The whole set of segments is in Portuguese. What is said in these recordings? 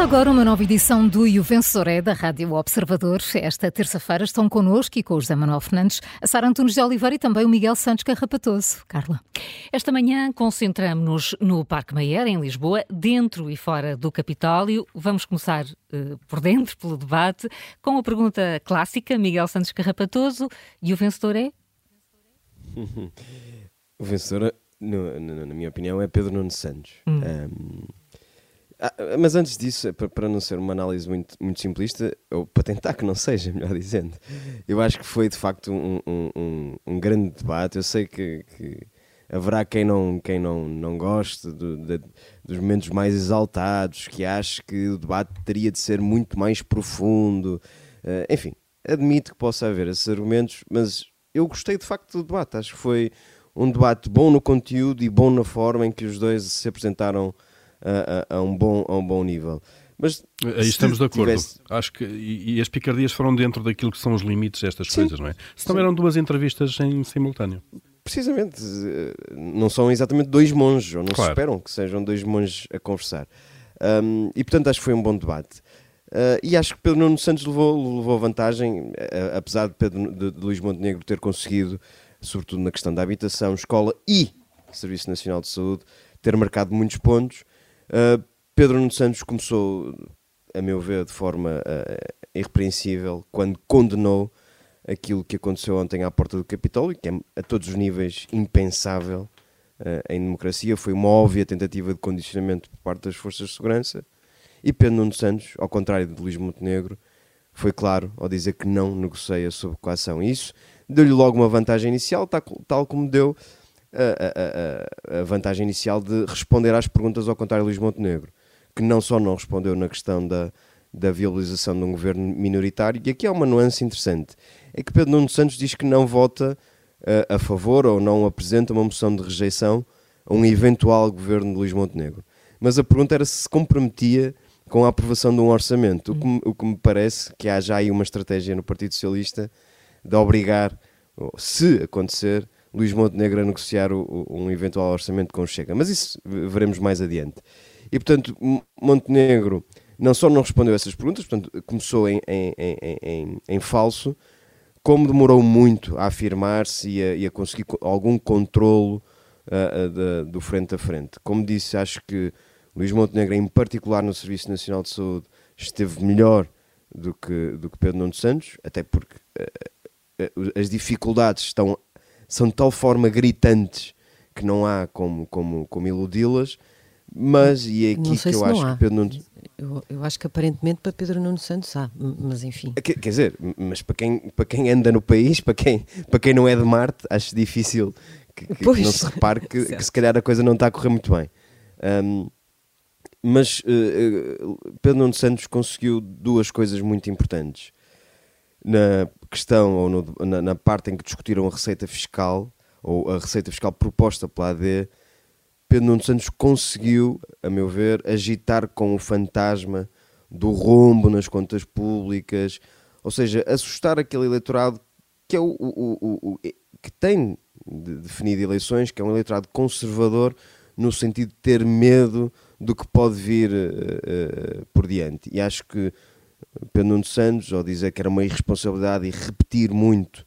Começa agora uma nova edição do E o Vencedor é da Rádio Observador. Esta terça-feira estão connosco e com o José Manuel Fernandes, a Sara Antunes de Oliveira e também o Miguel Santos Carrapatoso. Carla. Esta manhã concentramos-nos no Parque Mayer, em Lisboa, dentro e fora do Capitólio. Vamos começar uh, por dentro, pelo debate, com a pergunta clássica, Miguel Santos Carrapatoso, e o vencedor é? o vencedor, no, no, na minha opinião, é Pedro Nuno Santos. Hum. Um, ah, mas antes disso, é para não ser uma análise muito, muito simplista, ou para tentar que não seja, melhor dizendo, eu acho que foi de facto um, um, um grande debate. Eu sei que, que, haverá quem não, quem não, não goste do, de, dos momentos mais exaltados, que ache que o debate teria de ser muito mais profundo. Uh, enfim, admito que possa haver esses argumentos, mas eu gostei de facto do debate. Acho que foi um debate bom no conteúdo e bom na forma em que os dois se apresentaram a, a, a, um, bom, a um bom nível. Mas Aí estamos de acordo. Tivesse... Acho que e, e, as picardias foram dentro daquilo que são os limites destas Sim. coisas, não é? Se não eram duas entrevistas em simultâneo. Precisamente, eh, não são exatamente dois monges, ou não claro. se esperam que sejam dois monges a conversar. Um, e portanto acho que foi um bom debate. Uh, e acho que Pedro Nuno Santos levou, levou vantagem, uh, apesar de, Pedro, de, de Luís Montenegro ter conseguido, sobretudo na questão da habitação, escola e Serviço Nacional de Saúde, ter marcado muitos pontos. Uh, Pedro Nuno Santos começou, a meu ver, de forma uh, irrepreensível quando condenou aquilo que aconteceu ontem à porta do Capitólio, que é a todos os níveis impensável uh, em democracia. Foi uma óbvia tentativa de condicionamento por parte das forças de segurança. E Pedro Nuno Santos, ao contrário de Luís Montenegro, foi claro ao dizer que não negocia sob coação. Isso deu-lhe logo uma vantagem inicial, tal como deu a, a, vantagem inicial de responder às perguntas ao contrário de Luís Montenegro, que não só não respondeu na questão da, da viabilização de um governo minoritário, e aqui há uma nuance interessante, é que Pedro Nuno Santos diz que não vota a, a favor ou não apresenta uma moção de rejeição a um eventual governo de Luís Montenegro. Mas a pergunta era se se comprometia com a aprovação de um orçamento, o que, o que me parece que há já aí uma estratégia no Partido Socialista de obrigar, se acontecer, Luís Montenegro a negociar o, um eventual orçamento com o Chega. Mas isso veremos mais adiante. E, portanto, Montenegro não só não respondeu a essas perguntas, portanto, começou em, em, em, em falso, como demorou muito a afirmar-se e, e, a conseguir algum controlo uh, uh, do frente a frente. Como disse, acho que Luís Montenegro, em particular no Serviço Nacional de Saúde, esteve melhor do que, do que Pedro Nuno Santos, até porque uh, as dificuldades estão são de tal forma gritantes que não há como, como, como iludi-las, mas e é aqui que eu acho que Pedro Nuno... Eu, eu, acho que aparentemente para Pedro Nuno Santos há, mas enfim. Quer, quer, dizer, mas para quem, para quem anda no país, para quem, para quem não é de Marte, acho difícil que, que, que não se repare que, que, se calhar a coisa não está a correr muito bem. Um, mas uh, Pedro Nuno Santos conseguiu duas coisas muito importantes na questão ou no, na, na, parte em que discutiram a receita fiscal ou a receita fiscal proposta pela AD, Pedro Nuno Santos conseguiu, a meu ver, agitar com o fantasma do rombo nas contas públicas, ou seja, assustar aquele eleitorado que é o, o, o, o que tem definido eleições, que é um eleitorado conservador no sentido de ter medo do que pode vir uh, uh, por diante. E acho que Pedro Nuno Santos, ou dizer que era uma irresponsabilidade e repetir muito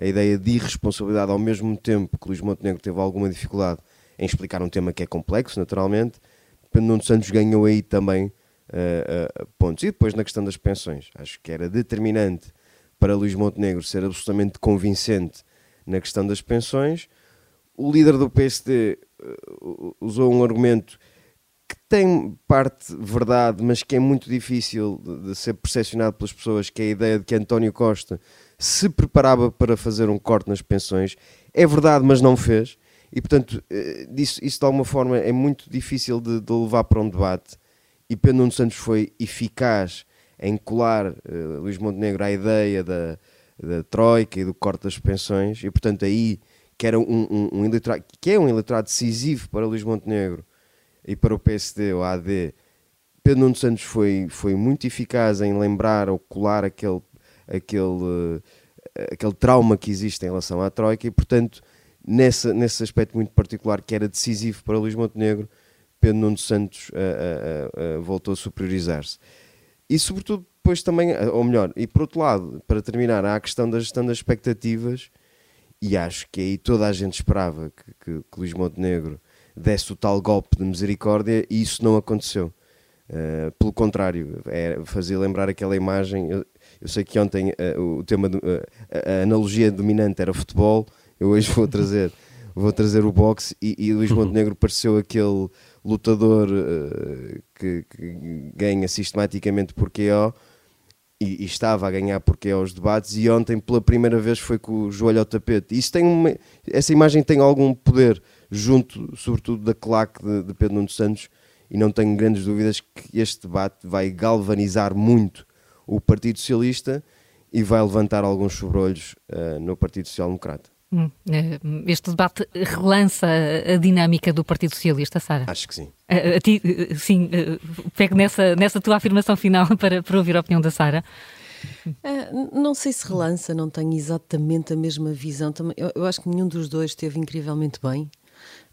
a ideia de irresponsabilidade ao mesmo tempo que Luís Montenegro teve alguma dificuldade em explicar um tema que é complexo, naturalmente, Pedro Nuno Santos ganhou aí também uh, uh, pontos. E depois na questão das pensões, acho que era determinante para Luís Montenegro ser absolutamente convincente na questão das pensões. O líder do PSD uh, usou um argumento tem parte verdade, mas que é muito difícil de, ser percepcionado pelas pessoas, que é a ideia de que António Costa se preparava para fazer um corte nas pensões. É verdade, mas não fez. E, portanto, eh, isso, isso de alguma forma é muito difícil de, de levar para um debate. E Pedro Nuno Santos foi eficaz em colar uh, Luís Montenegro à ideia da, da Troika e do corte das pensões. E, portanto, aí, que, era um, um, um que é um eleitorado decisivo para Luís Montenegro, e para o PSD ou a AD, Pedro Nuno Santos foi, foi muito eficaz em lembrar ou colar aquele, aquele, eh, aquele trauma que existe em relação à Troika e, portanto, nessa, nesse aspecto muito particular que era decisivo para Luís Montenegro, Pedro Nuno Santos voltou a superiorizar-se. E sobretudo depois também, ou melhor, e por outro lado, para terminar, há a questão da gestão das expectativas, e acho que aí toda a gente esperava que, que, que Luís Montenegro desse o tal golpe de misericórdia e isso não aconteceu. Uh, pelo contrário, é, fazia lembrar aquela imagem. Eu, eu sei que ontem uh, o tema, do, uh, a analogia dominante era futebol, eu hoje vou trazer, vou trazer o boxe e, e Luís Montenegro pareceu aquele lutador que, que, ganha sistematicamente por KO e, e, estava a ganhar por KO os debates e ontem pela primeira vez foi com o joelho ao tapete. Isso tem uma, essa imagem tem algum poder junto, sobretudo, da claque de, de Pedro Nuno Santos e não tenho grandes dúvidas que este debate vai galvanizar muito o Partido Socialista e vai levantar alguns sobrolhos uh, no Partido Social Democrata. Hum, eh, este debate relança a dinâmica do Partido Socialista, Sara? Acho que sim. A, a ti, eh, sim, pego nessa, nessa tua afirmação final para, para ouvir a opinião da Sara. Uh, não sei se relança, não tenho exatamente a mesma visão. Eu, eu acho que nenhum dos dois esteve incrivelmente bem.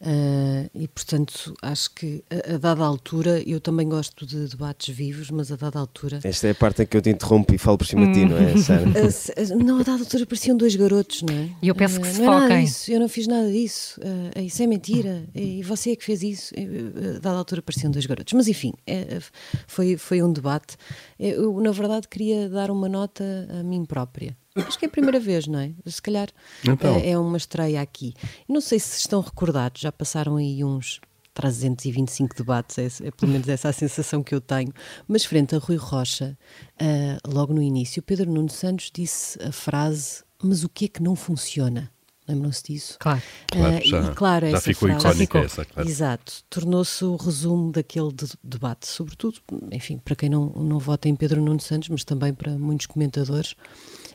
Uh, e, portanto, acho que a, a, dada altura, eu também gosto de debates vivos, mas a dada altura. Esta é a parte em que eu te interrompo e falo por cima de ti, não é, Sara? Uh, não, a dada altura pareciam dois garotos, não é? E eu peço que uh, se não foquem. É eu não fiz nada disso, uh, isso é mentira, e você é que fez isso. a dada altura pareciam dois garotos. Mas, enfim, é, foi, foi um debate. Eu, na verdade, queria dar uma nota a mim própria. Acho que é a primeira vez, não é? Se calhar então. é, é uma estreia aqui. Não sei se estão recordados, já passaram aí uns 325 debates, é, é, pelo menos essa a sensação que eu tenho. Mas frente a Rui Rocha, uh, logo no início, Pedro Nuno Santos disse a frase: Mas o que é que não funciona? Lembram-se disso? Claro. claro, uh, já, e, claro, já ficou frase, icónica ficou, essa, claro. Exato. Tornou-se o resumo daquele de, debate, sobretudo, enfim, para quem não, não vota em Pedro Nuno Santos, mas também para muitos comentadores.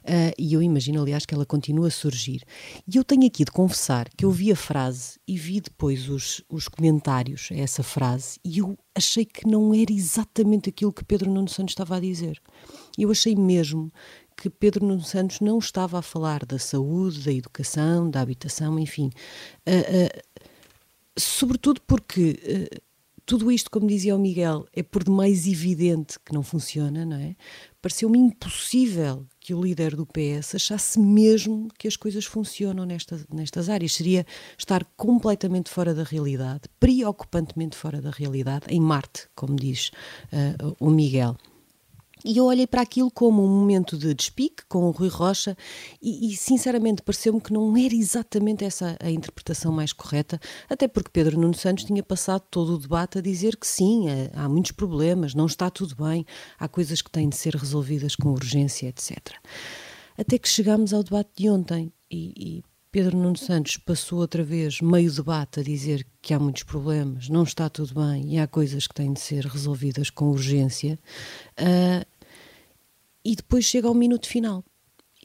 Uh, e eu imagino, aliás, que ela continua a surgir. E eu tenho aqui de confessar que eu vi a frase e vi depois os, os comentários a essa frase e eu achei que não era exatamente aquilo que Pedro Nuno Santos estava a dizer. Eu achei mesmo que Pedro Nuno Santos não estava a falar da saúde, da educação, da habitação, enfim. Uh, uh, sobretudo porque tudo isto, como dizia o Miguel, é por demais evidente que não funciona, não é? Pareceu-me impossível que o líder do PS achasse mesmo que as coisas funcionam nesta, nestas áreas. Seria estar completamente fora da realidade, preocupantemente fora da realidade, em Marte, como diz uh, o Miguel. E eu olhei para aquilo como um momento de despique com o Rui Rocha e, e sinceramente pareceu-me que não era exatamente essa a interpretação mais correta, até porque Pedro Nuno Santos tinha passado todo o debate a dizer que sim, é, há muitos problemas, não está tudo bem, há coisas que têm de ser resolvidas com urgência, etc. Até que chegámos ao debate de ontem e, e Pedro Nuno Santos passou outra vez meio debate a dizer que há muitos problemas, não está tudo bem e há coisas que têm de ser resolvidas com urgência. Uh, e depois chega ao minuto final.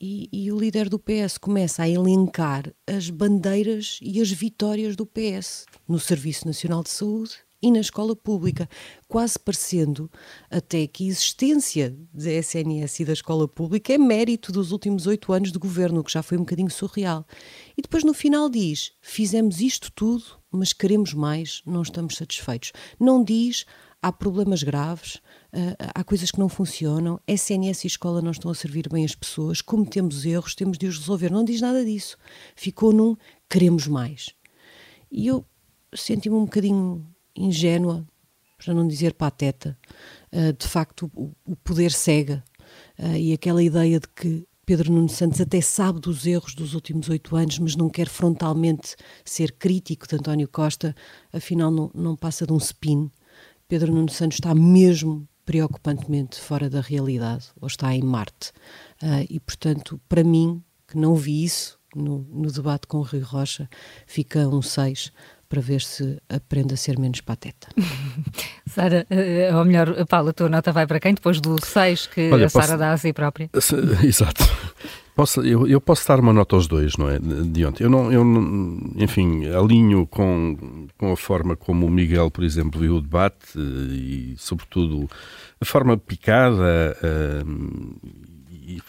E, e, o líder do PS começa a elencar as bandeiras e as vitórias do PS no Serviço Nacional de Saúde e na escola pública, quase parecendo até que a existência da SNS e da escola pública é mérito dos últimos oito anos de governo, que já foi um bocadinho surreal. E depois no final diz: fizemos isto tudo, mas queremos mais, não estamos satisfeitos. Não diz há problemas graves, há coisas que não funcionam, SNS e escola não estão a servir bem as pessoas, cometemos erros, temos de os resolver. Não diz nada disso. Ficou num queremos mais. E eu senti-me um bocadinho ingênua, para não dizer pateta. Uh, de facto, o, poder cega. Uh, e aquela ideia de que Pedro Nuno Santos até sabe dos erros dos últimos oito anos, mas não quer frontalmente ser crítico de António Costa, afinal não, não passa de um spin. Pedro Nuno Santos está mesmo preocupantemente fora da realidade, ou está em Marte. Uh, e, portanto, para mim, que não vi isso no, no debate com o Rui Rocha, fica um 6 para ver se aprende a ser menos pateta. Sara, uh, ou melhor, Paula, a tua nota vai para quem? Depois do 6 que Olha, a Sara posso... dá a si própria? Exato. Posso, eu, eu, posso dar uma nota aos dois, não é? De ontem. Eu não, eu não, enfim, alinho com, com a forma como o Miguel, por exemplo, viu o debate e, sobretudo, a forma picada uh,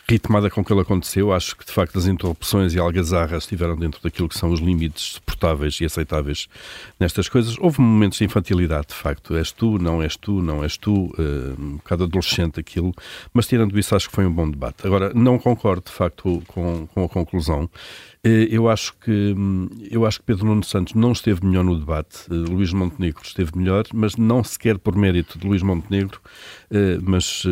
ritmada com que ele aconteceu, acho que de facto as interrupções e algazarras estiveram dentro daquilo que são os limites suportáveis e aceitáveis nestas coisas. Houve momentos de infantilidade, de facto. És tu, não és tu, não és tu, uh, um bocado adolescente aquilo, mas tirando isso, acho que foi um bom debate. Agora, não concordo de facto com, com a conclusão. Eh, eu acho que hum, eu acho que Pedro Nuno Santos não esteve melhor no debate. Eh, Luís Montenegro esteve melhor, mas não sequer por mérito de Luís Montenegro, mas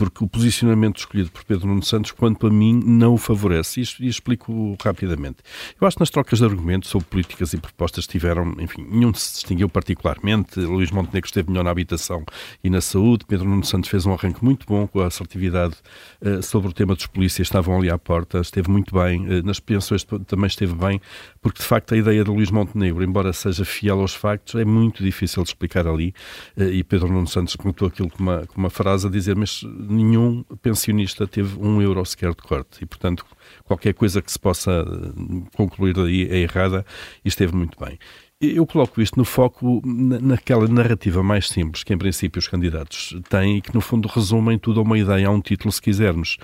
porque o posicionamento escolhido por Pedro Nuno Santos, quanto a mim, não o favorece. E, explico rapidamente. Eu acho que nas trocas de argumentos sobre políticas e propostas tiveram, enfim, nenhum se distinguiu particularmente. Luís Montenegro esteve melhor na habitação e na saúde. Pedro Nuno Santos fez um arranque muito bom com a assertividade uh, sobre o tema dos polícias, estavam ali à porta, esteve muito bem. Uh, nas pensões também esteve bem, porque de facto a ideia de Luís Montenegro, embora seja fiel aos factos, é muito difícil de explicar ali. Uh, e Pedro Nuno Santos comentou aquilo com uma, com uma frase a dizer, mas nenhum pensionista teve um euro sequer de corte e, portanto, qualquer coisa que se possa eh, concluir daí é errada e esteve muito bem. Eu coloco isto no foco naquela narrativa mais simples que, em princípio, os candidatos têm e que, no fundo, resumem tudo a uma ideia, a um título, se quisermos.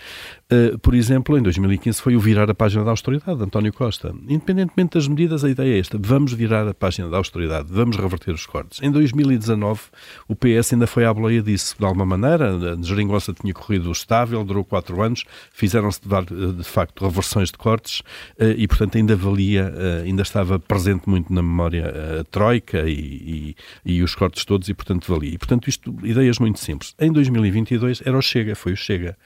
Uh, por exemplo, em 2015 foi o virar a página da austeridade de António Costa. Independentemente das medidas, a ideia é esta: vamos virar a página da austeridade, vamos reverter os cortes. Em 2019, o PS ainda foi à boleia disso. De alguma maneira, a geringonça tinha corrido estável, durou quatro anos, fizeram-se de, facto reversões de cortes uh, e, portanto, ainda valia, uh, ainda estava presente muito na memória a Troika e, e, e, os cortes todos, e, portanto, valia. E, portanto, isto, ideias muito simples. Em 2022 era o Chega, foi o Chega.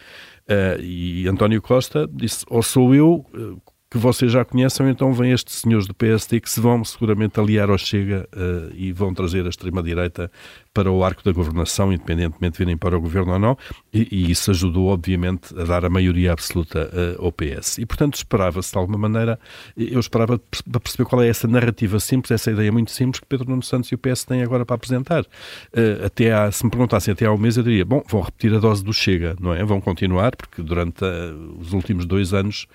Uh, e António Costa disse: ou sou eu, uh, que vocês já conhecem, então vêm estes senhores do PSD que se vão seguramente aliar ao Chega uh, e vão trazer a extrema-direita para o arco da governação, independentemente de virem para o governo ou não, e, e isso ajudou, obviamente, a dar a maioria absoluta uh, ao PS. E, portanto, esperava-se, de alguma maneira, eu esperava para perceber qual é essa narrativa simples, essa ideia muito simples que Pedro Nuno Santos e o PS têm agora para apresentar. Uh, até há, se me perguntassem até um mês, eu diria, bom, vão repetir a dose do Chega, não é? Vão continuar, porque durante uh, os últimos dois anos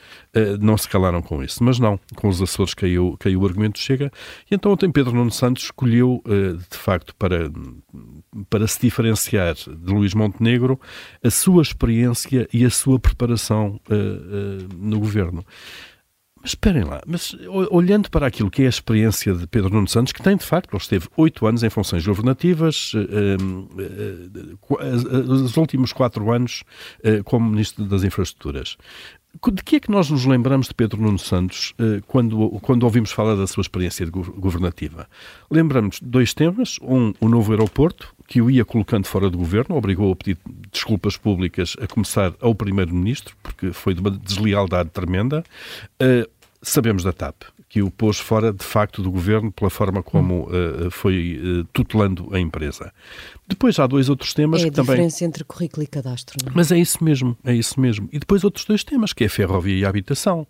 não se calaram com isso. Mas não, com os Açores caiu, caiu o argumento do Chega, e então ontem Pedro Nuno Santos escolheu, de facto, para para se diferenciar de Luís Montenegro, a sua experiência e a sua preparação uh, uh, no governo. Mas esperem lá, mas olhando para aquilo que é a experiência de Pedro Nuno Santos, que tem de facto, ele esteve oito anos em funções governativas, uh, os últimos quatro anos como Ministro das Infraestruturas. De que é que nós nos lembramos de Pedro Nuno Santos eh, quando, quando ouvimos falar da sua experiência governativa? Lembramos dois temas. Um, o novo aeroporto, que o ia colocando fora do governo, obrigou a pedir desculpas públicas, a começar ao Primeiro-Ministro, porque foi de uma deslealdade tremenda. Uh, sabemos da TAP que o pôs fora, de facto, do governo pela forma como uh, foi uh, tutelando a empresa. Depois há dois outros temas é que também... É a diferença entre currículo e cadastro. Não? É? Mas é isso mesmo, é isso mesmo. E depois outros dois temas, que é a ferrovia e a habitação.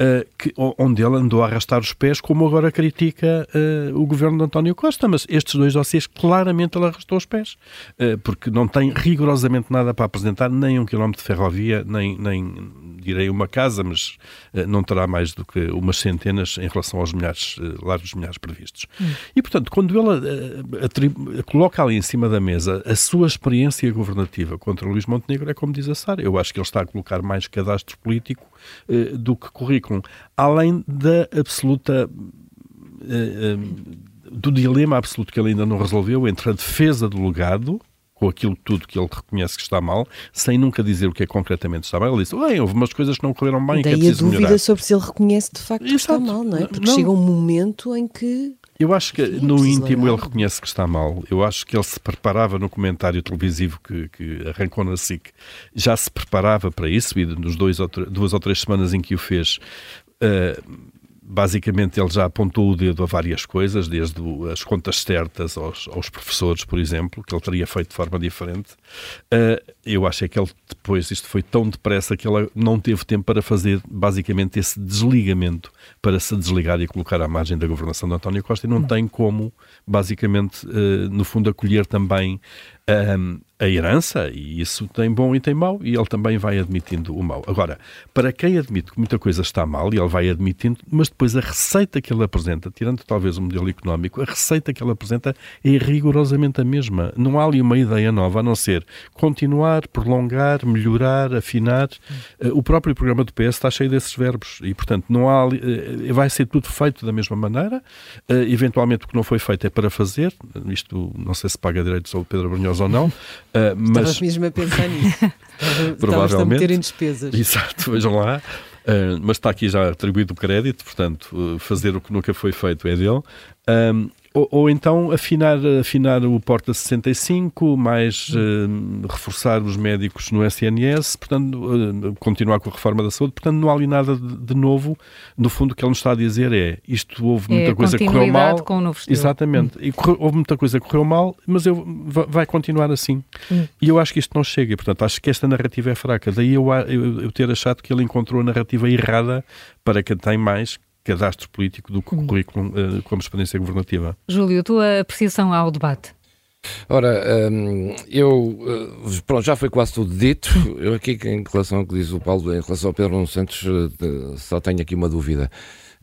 Uh, que, onde ele andou a arrastar os pés, como agora critica uh, o governo de António Costa. Mas estes dois dossiês, claramente ele arrastou os pés, uh, porque não tem rigorosamente nada para apresentar, nem um quilómetro de ferrovia, nem, nem direi uma casa, mas não terá mais do que umas centenas em relação aos milhares, largos milhares previstos. Hum. E, portanto, quando ele coloca ali em cima da mesa a sua experiência governativa contra Luís Montenegro, é como diz a Sara, eu acho que ele está a colocar mais cadastro político do que currículo, além da absoluta do dilema absoluto que ele ainda não resolveu entre a defesa do legado com aquilo tudo que ele reconhece que está mal, sem nunca dizer o que é concretamente está mal. Ele disse, bem, houve umas coisas que não correram bem Daí que é a dúvida melhorar. sobre se ele reconhece de facto Exato. que está mal, não é? Porque não. chega um momento em que eu acho que no íntimo ele reconhece que está mal. Eu acho que ele se preparava no comentário televisivo que, que arrancou na SIC, já se preparava para isso e nos dois ou duas ou três semanas em que o fez. Uh, basicamente ele já apontou o dedo a várias coisas, desde as contas certas aos, aos professores, por exemplo, que ele teria feito de forma diferente. Uh, eu acho é que ele depois, isto foi tão depressa que ele não teve tempo para fazer basicamente esse desligamento, para se desligar e colocar à margem da governação de António Costa e não, não. tem como, basicamente, uh, no fundo, acolher também um, a herança, e isso tem bom e tem mau, e ele também vai admitindo o mau. Agora, para quem admite que muita coisa está mal, e ele vai admitindo, mas depois a receita que ele apresenta, tirando talvez o modelo económico, a receita que ele apresenta é rigorosamente a mesma. Não há ali uma ideia nova, a não ser continuar, prolongar, melhorar, afinar. Uh, o próprio programa do PS está cheio desses verbos, e portanto não há ali, uh, vai ser tudo feito da mesma maneira, uh, eventualmente o que não foi feito é para fazer, isto não sei se paga direitos ao Pedro Brunhosa ou não, Uh, mas... Estavas mesmo a pensar nisso. Provavelmente. a meter em despesas. Exato, vejam lá. Uh, mas está aqui já atribuído o crédito, portanto, uh, fazer o que nunca foi feito é dele. Ou, ou, então afinar, afinar o Porta 65, mais uh, reforçar os médicos no SNS, portanto, uh, continuar com a reforma da saúde. Portanto, não há ali nada de, de, novo. No fundo, o que ele nos está a dizer é isto houve muita é coisa que correu mal. Com o novo Exatamente. Hum. E correu, houve muita coisa que correu mal, mas eu, vai continuar assim. Hum. E eu acho que isto não chega. Portanto, acho que esta narrativa é fraca. Daí eu, eu, eu ter achado que ele encontrou a narrativa errada para quem tem mais, cadastro político do que o hum. currículo uh, como experiência governativa. Júlio, a tua apreciação ao debate? Ora, um, eu uh, pronto, já foi quase tudo dito. Eu aqui, em relação ao que diz o Paulo, em relação ao Pedro Nuno Santos, uh, só tenho aqui uma dúvida.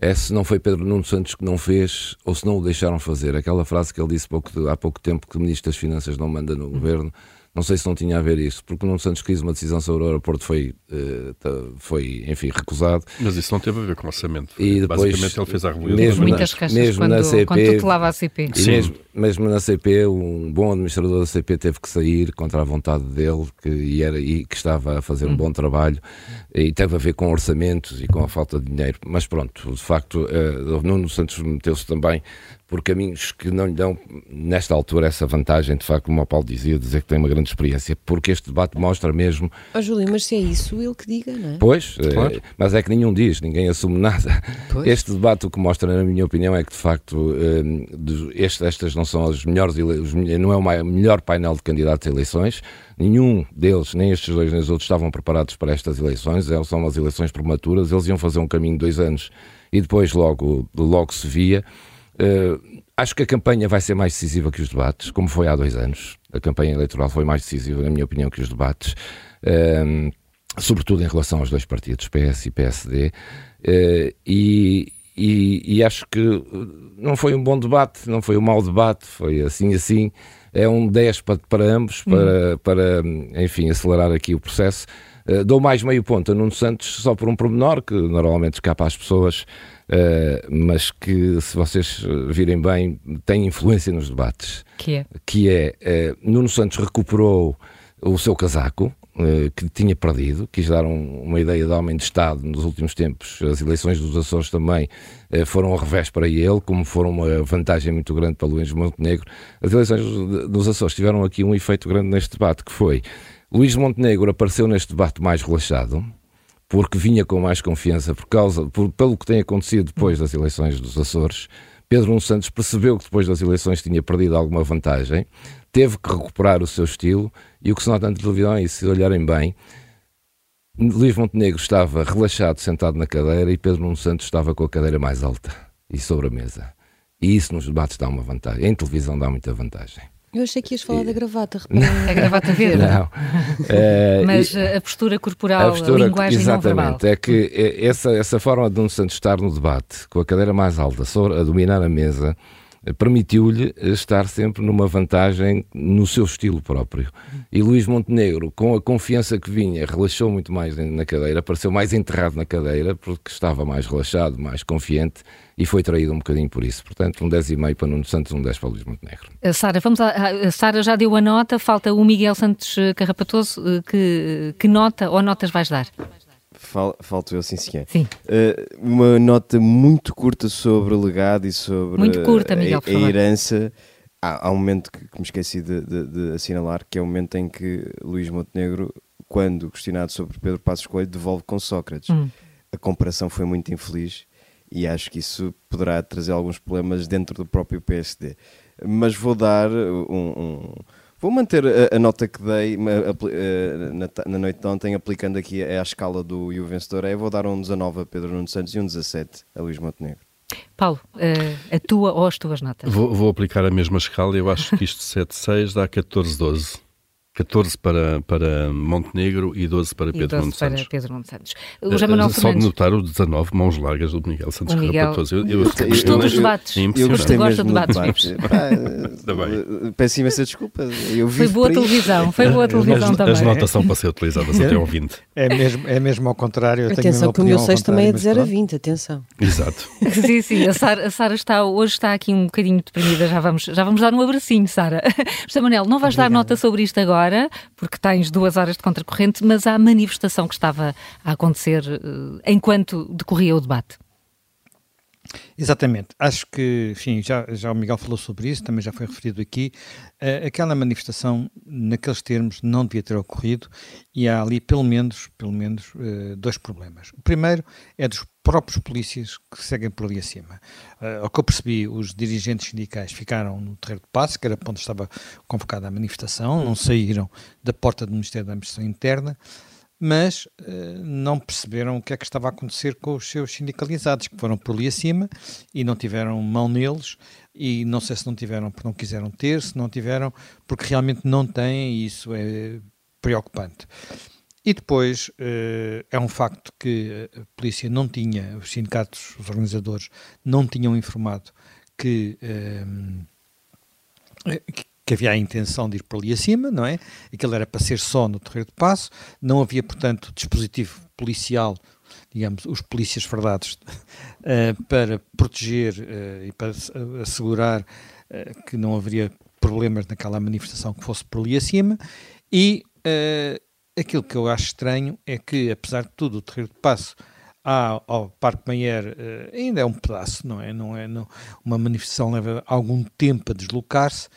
É se não foi Pedro Nuno Santos que não fez ou se não o deixaram fazer. Aquela frase que ele disse pouco, há pouco tempo que o Ministro das Finanças não manda no governo. Não sei se não tinha a ver isso, porque o Nuno Santos quis uma decisão sobre o aeroporto foi, uh, foi enfim, recusado. Mas isso não teve a ver com o orçamento. E depois, Basicamente ele fez a rebelião. Mesmo Muitas queixas mesmo quando, na CP, quando tutelava a CP. Sim. Mesmo, mesmo na CP, um bom administrador da CP teve que sair contra a vontade dele que, e, era, e que estava a fazer um hum. bom trabalho e teve a ver com orçamentos e com a falta de dinheiro. Mas pronto, de facto, uh, o Nuno Santos meteu-se também por caminhos que não lhe dão, nesta altura, essa vantagem, de facto, como o Paulo dizia, dizer que tem uma grande experiência, porque este debate mostra mesmo. Oh, Júlio, mas se é isso, ele que diga, não é? Pois, eh, claro. é, mas é que nenhum diz, ninguém assume nada. Pois. Este debate o que mostra, na minha opinião, é que, de facto, eh, este, estas não são as melhores, não é o melhor painel de candidatos a eleições. Nenhum deles, nem estes dois nem os outros, estavam preparados para estas eleições. São umas eleições prematuras. Eles iam fazer um caminho de dois anos e depois logo, logo se via. Uh, acho que a campanha vai ser mais decisiva que os debates, como foi há dois anos. A campanha eleitoral foi mais decisiva, na minha opinião, que os debates, uh, sobretudo em relação aos dois partidos, PS e PSD. Uh, eh, e, e, e, acho que não foi um bom debate, não foi um mau debate, foi assim assim. É um 10 para, para ambos, para, uhum. para, enfim, acelerar aqui o processo. Uh, dou mais meio ponto a Nuno Santos só por um pormenor que normalmente escapa às pessoas uh, mas que, se vocês eh, virem bem, tem influência nos debates. Que é? Que é, uh, Nuno Santos recuperou o seu casaco, que tinha perdido, quis dar um, uma ideia de homem de Estado nos últimos tempos. As eleições dos Açores também foram um revés para ele, como foram uma vantagem muito grande para Luís Montenegro. As eleições dos Açores tiveram aqui um efeito grande neste debate, que foi Luís Montenegro apareceu neste debate mais relaxado, porque vinha com mais confiança por causa, por, pelo que tem acontecido depois das eleições dos Açores. Pedro Nuno Santos percebeu que depois das eleições tinha perdido alguma vantagem, teve que recuperar o seu estilo e o que se nota na televisão é se olharem bem, Luís Montenegro estava relaxado, sentado na cadeira e Pedro Nuno Santos estava com a cadeira mais alta e sobre a mesa. E isso nos debates dá uma vantagem. Em televisão dá muita vantagem. Eu achei que ias falar e... da gravata, A gravata verde. Não. É, Mas e... a postura corporal, a, postura, a linguagem Exatamente. É que essa, essa forma de um Santos estar no debate, com a cadeira mais alta, a dominar a mesa, permitiu-lhe estar sempre numa vantagem no seu estilo próprio. E Luís Montenegro, com a confiança que vinha, relaxou muito mais na cadeira, pareceu mais enterrado na cadeira, porque estava mais relaxado, mais confiante e foi traído um bocadinho por isso. Portanto, um 10,5 para Nuno Santos, um 10 para Luís Montenegro. Eh, Sara, vamos a, Sara já deu a nota, falta o Miguel Santos eh, Carrapatoso. Eh, que, que nota ou notas vais dar? Fal, falto eu, sim, senhor. Sim. Uh, uma nota muito curta sobre o legado e sobre muito curta, Miguel, a, a herança. Há, há, um momento que, me esqueci de, de, de, assinalar, que é o momento em que Luís Montenegro, quando questionado sobre Pedro Passos Coelho, devolve com Sócrates. Hum. A comparação foi muito infeliz e acho que isso poderá trazer alguns problemas dentro do próprio PSD. Mas vou dar um, um Vou manter a, a, nota que dei a, na, na, noite de ontem, aplicando aqui à escala do e o vencedor é, vou dar um 19 a Pedro Nuno Santos e um 17 a Luís Montenegro. Paulo, uh, a tua ou as tuas notas? Vou, vou aplicar a mesma escala, eu acho que isto 7-6 dá 14-12. 14 para, para Montenegro e 12 para Pedro Nuno Santos. para Pedro Nuno Santos. O José Manuel Só de notar o 19 mãos largas do Miguel Santos o Miguel... Carrapatoso. Eu, eu, eu, gostou dos debates. É eu gostei mesmo de debates. Peço imensa desculpa. Eu foi boa televisão, foi boa televisão as, também. As notas são para ser utilizadas até ao 20. É mesmo, é mesmo ao contrário. atenção, que o meu 6 também é de 0 a 20, atenção. Exato. sim, sim, a Sara, a Sara está, hoje está aqui um bocadinho deprimida, já vamos, já vamos dar um abracinho, Sara. José Manuel, não vais Obrigado. dar nota sobre isto agora, porque tens duas horas de contracorrente, mas há manifestação que estava a acontecer uh, enquanto decorria o debate. Exatamente. Acho que, enfim, já, já o Miguel falou sobre isso, também já foi referido aqui. Uh, aquela manifestação, naqueles termos, não devia ter ocorrido e há ali, pelo menos, pelo menos uh, dois problemas. O primeiro é dos próprios polícias que seguem por ali acima. Uh, ao que eu percebi, os dirigentes sindicais ficaram no terreiro de passe, que era onde estava convocada a manifestação, não saíram da porta do Ministério da Administração Interna mas uh, não perceberam o que é que estava a acontecer com os seus sindicalizados, que foram por ali acima e não tiveram mão neles, e não sei se não tiveram porque não quiseram ter, se não tiveram porque realmente não têm, e isso é preocupante. E depois uh, é um facto que a polícia não tinha, os sindicatos, os organizadores, não tinham informado que, uh, que havia a intenção de ir por ali acima, não é? Aquilo era para ser só no terreiro de passo, não havia, portanto, dispositivo policial, digamos, os polícias fardados, uh, para proteger uh, e para assegurar uh, que não haveria problemas naquela manifestação que fosse por ali acima, e aquilo que eu acho estranho é que, apesar de tudo, o terreiro de passo ao Parque Mayer ainda é um pedaço, não é? Não é não, uma manifestação leva algum tempo a deslocar-se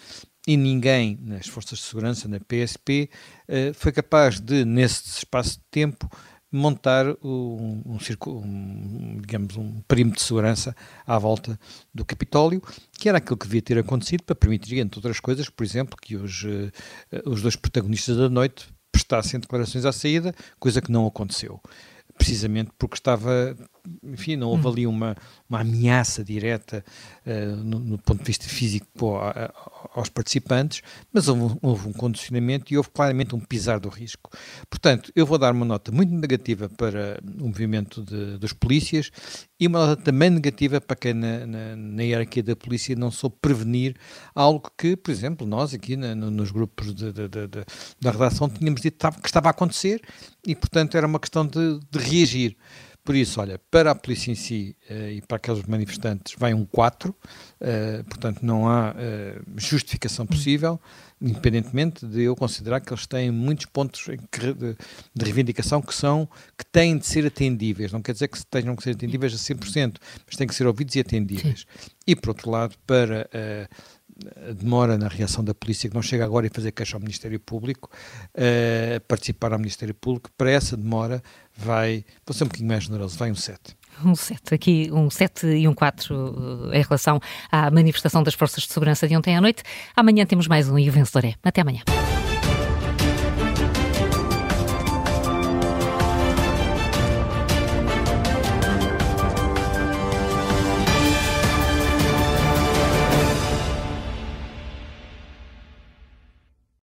e ninguém nas forças de segurança, na PSP, eh, foi capaz de, nesse espaço de tempo, montar um, um, um, digamos, um perímetro de segurança à volta do Capitólio, que era aquilo que devia ter acontecido para permitir, entre outras coisas, por exemplo, que os, uh, os dois protagonistas da noite prestassem declarações à saída, coisa que não aconteceu. Precisamente porque estava, enfim, não houve hum. ali uma, uma ameaça direta uh, no, no, ponto de vista físico pô, a, aos participantes, mas houve, houve, um condicionamento e houve claramente um pisar do risco. Portanto, eu vou dar uma nota muito negativa para o movimento de, dos polícias e uma nota também negativa para quem na, na, na hierarquia da polícia não soube prevenir algo que, por exemplo, nós aqui na, nos grupos de, de, da redação tínhamos dito que estava a acontecer e, portanto, era uma questão de, de reagir. Por isso, olha, para a polícia em si uh, e para aqueles manifestantes vai um 4, uh, eh, portanto não há uh, justificação possível, independentemente de eu considerar que eles têm muitos pontos de, de, reivindicação que são, que têm de ser atendíveis. Não quer dizer que tenham que ser atendíveis a 100%, mas têm que ser ouvidos e atendíveis. Sim. E, por outro lado, para demora na reação da polícia, que não chega agora e fazer queixa ao Ministério Público, uh, participar ao Ministério Público, para essa demora vai, vou ser um bocadinho mais generoso, vai um 7. Um 7, aqui um 7 e um 4 eh, em relação à manifestação das Forças de Segurança de ontem à noite. Amanhã temos mais um e o vencedor é. Até amanhã.